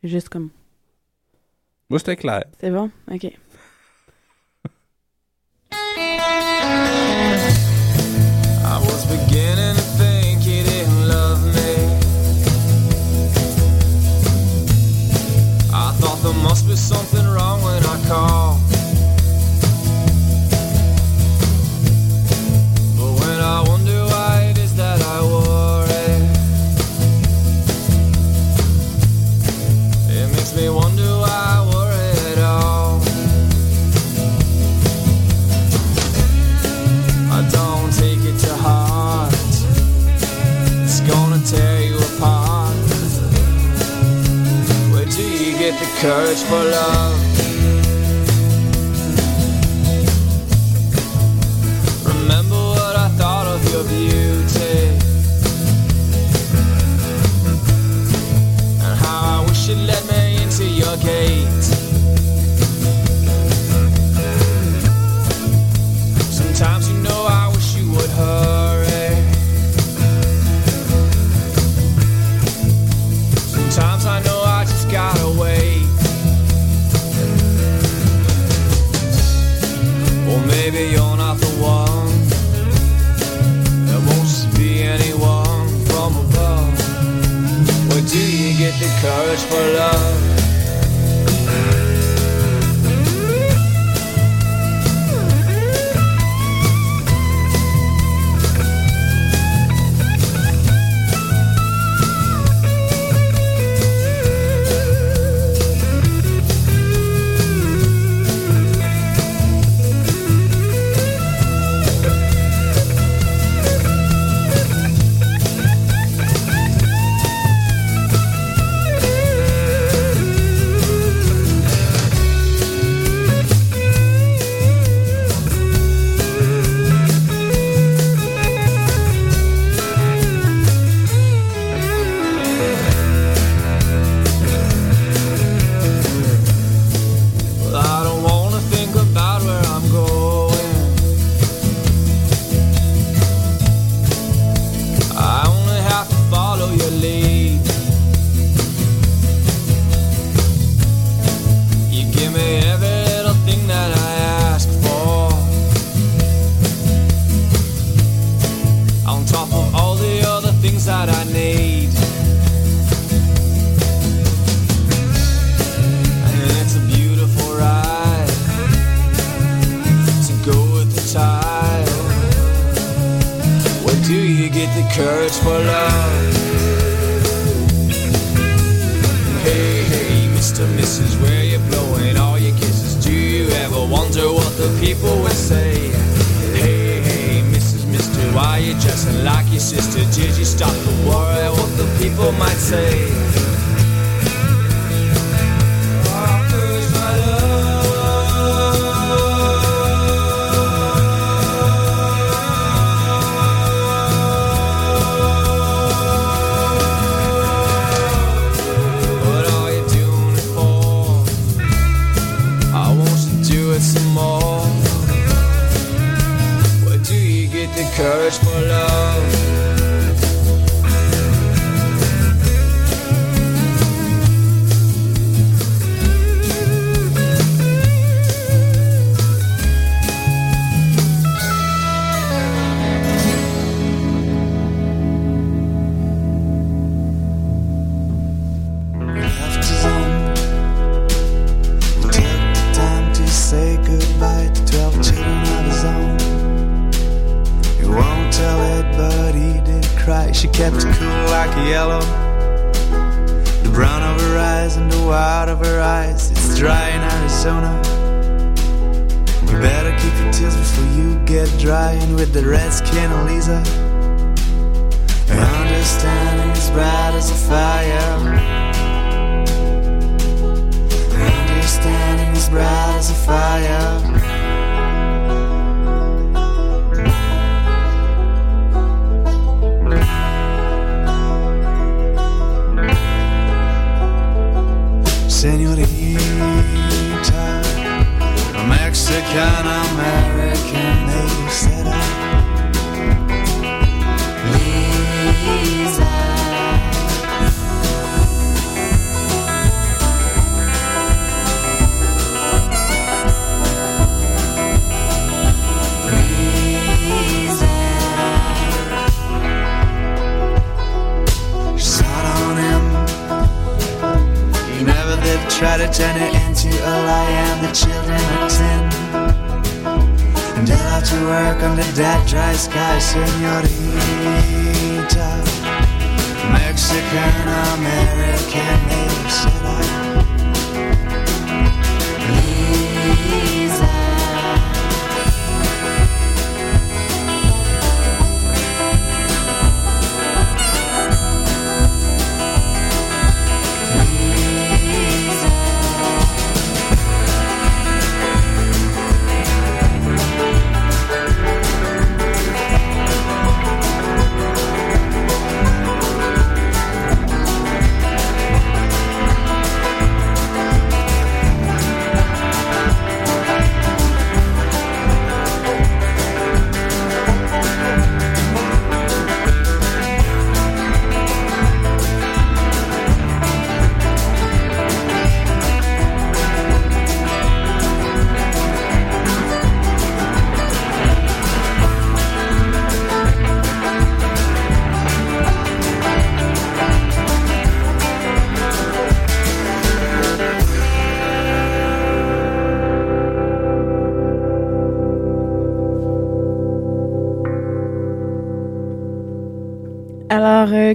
Juste comme. Moi, c'était clair. C'est bon? Ok. must be something wrong when I called. Courage for love? You get the courage for love? Try to turn it into a lie, and the children are ten. And they'll have to work under that dry sky, senorita. Mexican American native setter. Lisa.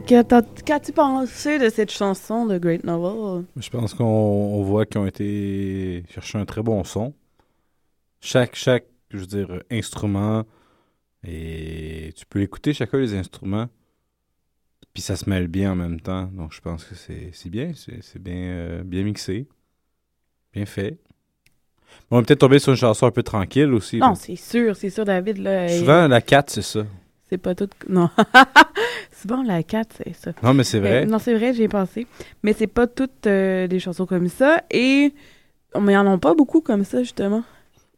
Qu'as-tu pensé de cette chanson de Great Novel? Je pense qu'on on voit qu'ils ont été chercher un très bon son. Chaque, chaque, je veux dire, instrument, et tu peux écouter chacun des instruments, puis ça se mêle bien en même temps. Donc je pense que c'est bien, c'est bien, euh, bien mixé, bien fait. On va peut-être tomber sur une chanson un peu tranquille aussi. Non, c'est sûr, c'est sûr, David. Là, il- Souvent, la 4, c'est ça. C'est pas tout. Non. Souvent, la 4, c'est ça. Non, mais c'est vrai. Euh, non, c'est vrai, j'ai pensé. Mais c'est pas toutes euh, des chansons comme ça. Et. Mais ils en ont pas beaucoup comme ça, justement.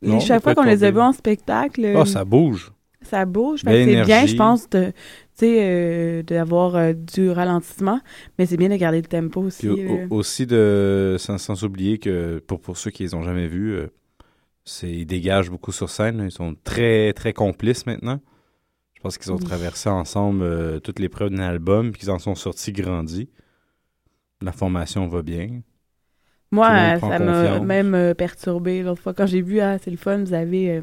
Non, Et chaque on fois qu'on les a vus en spectacle. Oh, euh, ça bouge. Ça bouge. C'est bien, je pense, de, tu sais, euh, d'avoir euh, du ralentissement. Mais c'est bien de garder le tempo aussi. Puis au- euh. au- aussi, de, sans, sans oublier que pour, pour ceux qui les ont jamais vus, euh, c'est, ils dégagent beaucoup sur scène. Ils sont très, très complices maintenant. Je pense qu'ils ont Oui. traversé ensemble euh, toutes les preuves d'un album, puis qu'ils en sont sortis grandis. La formation va bien. Moi, euh, ça m'a même euh, perturbé l'autre fois quand j'ai vu, ah, c'est le fun, vous avez euh,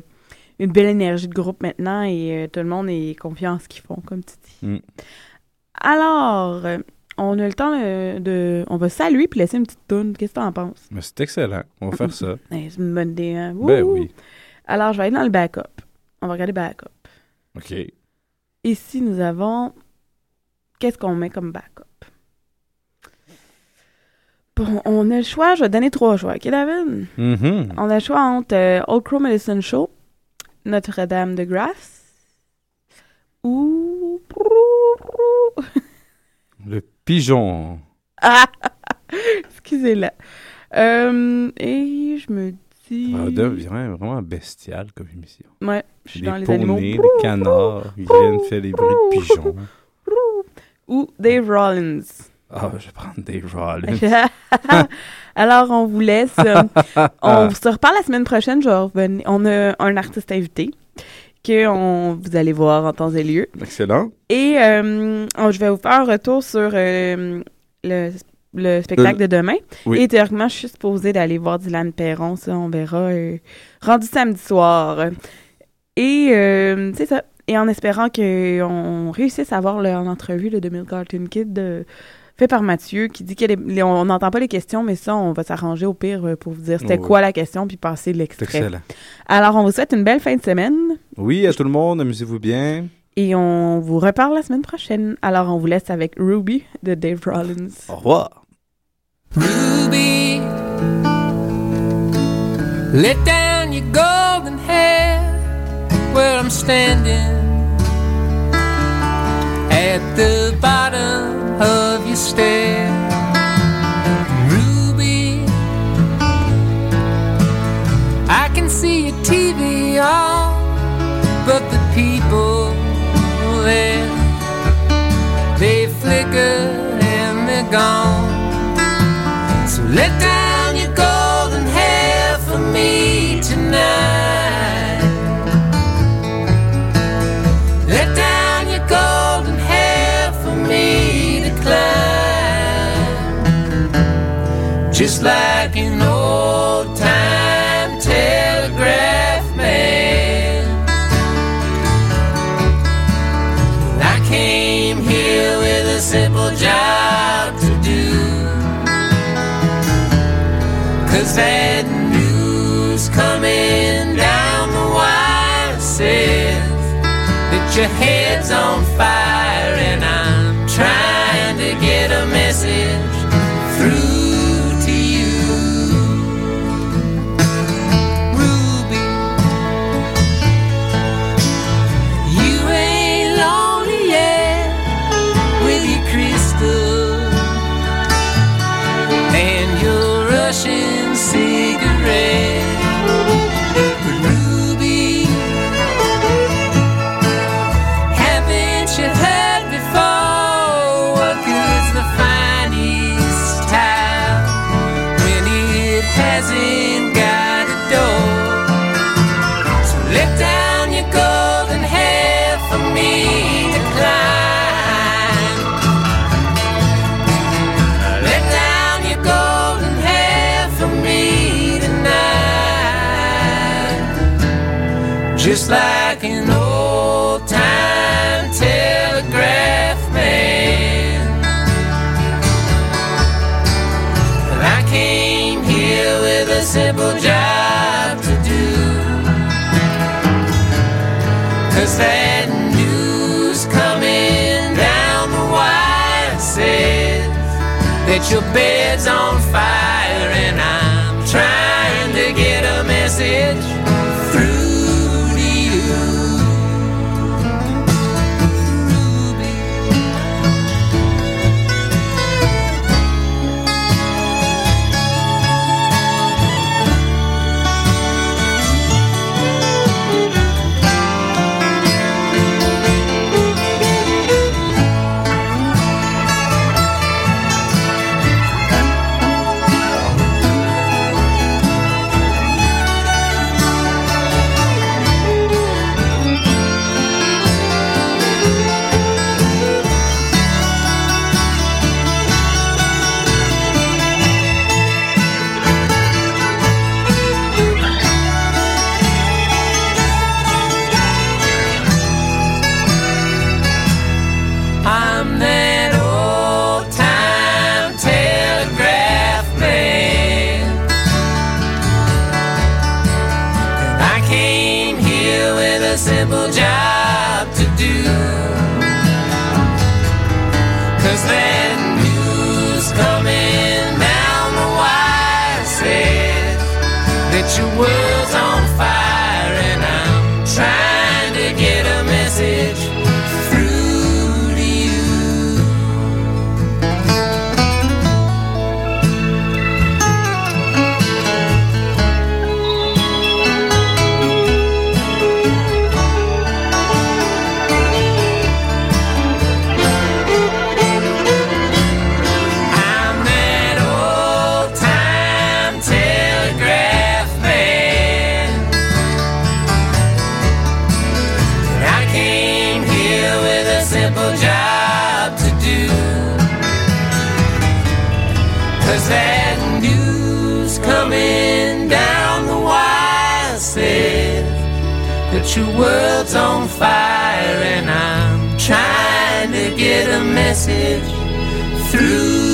une belle énergie de groupe maintenant et tout le monde est confiant en ce qu'ils font, comme tu dis. Mm. Alors, on a le temps de, On va saluer puis laisser une petite toune. Qu'est-ce que t'en penses? C'est excellent. On va faire ça. Eh, c'est une bonne idée, hein? Ben oui. Alors, je vais aller dans le backup. On va regarder backup. OK. Ici, nous avons. Qu'est-ce qu'on met comme backup? Bon, on a le choix. Je vais donner trois choix. OK, David? Mhm. On a le choix entre euh, Old Crow Medicine Show, Notre-Dame de Grâce ou. Le pigeon. Ah! Excusez-la. Euh, et je me dis. Ça devient vraiment bestial comme émission. Ouais, je suis Des dans les animaux. poneys, des canards, ils viennent faire des bruits de pigeons. Ou Dave Rollins. Ah, je vais prendre Dave Rollins. Alors, on vous laisse. euh, on se reparle la semaine prochaine. Je revenir- On a un artiste invité que on, vous allez voir en temps et lieu. Excellent. Et euh, on- je vais vous faire un retour sur euh, le, le spectacle Le- de demain. oui. Et théoriquement, je suis supposée d'aller voir Dylan Perron. Ça, on verra. euh, rendu samedi soir. Et euh, c'est ça. Et en espérant qu'on réussisse à avoir le- en entrevue le 2000 Cartoon Kid euh, fait par Mathieu qui dit qu'on n'entend pas les questions, mais ça, on va s'arranger au pire euh, pour vous dire c'était oui. quoi la question puis passer l'extrait. excellent. Alors, on vous souhaite une belle fin de semaine Oui, à tout le monde, amusez-vous bien. Et on vous reparle la semaine prochaine. Alors, on vous laisse avec Ruby de Dave Rollins. Au revoir. Ruby, let down your golden hair where I'm standing at the bottom of your stair. Ruby, I can see your TV on, but the people flicker and they're gone. So let down your golden hair for me tonight. Let down your golden hair for me to climb. Just like That news coming down the wire says that your head's on fire, Just like an old time telegraph man. Well, I came here with a simple job to do. Cause that news coming down the wire says that your bed's on your world's on fire and I'm trying to get a message through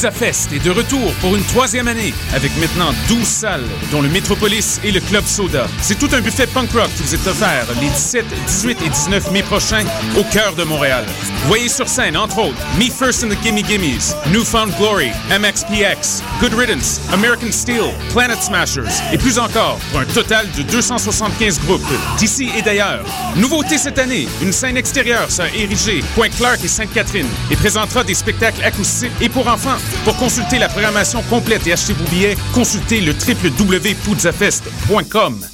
Pizza Fest est de retour pour une troisième année avec maintenant 12 salles, dont le Métropolis et le Club Soda. C'est tout un buffet punk rock qui vous est offert les 17, 18 et 19 mai prochains au cœur de Montréal. Voyez sur scène, entre autres, Me First and the Gimme Gimmes, Newfound Glory, MXPX, Good Riddance, American Steel, Planet Smashers et plus encore pour un total de 275 groupes d'ici et d'ailleurs. Nouveauté cette année, une scène extérieure sera érigée, Pointe-Clark et Sainte-Catherine et présentera des spectacles acoustiques et pour enfants. Pour consulter la programmation complète et acheter vos billets, consultez le www.poudzafest.com.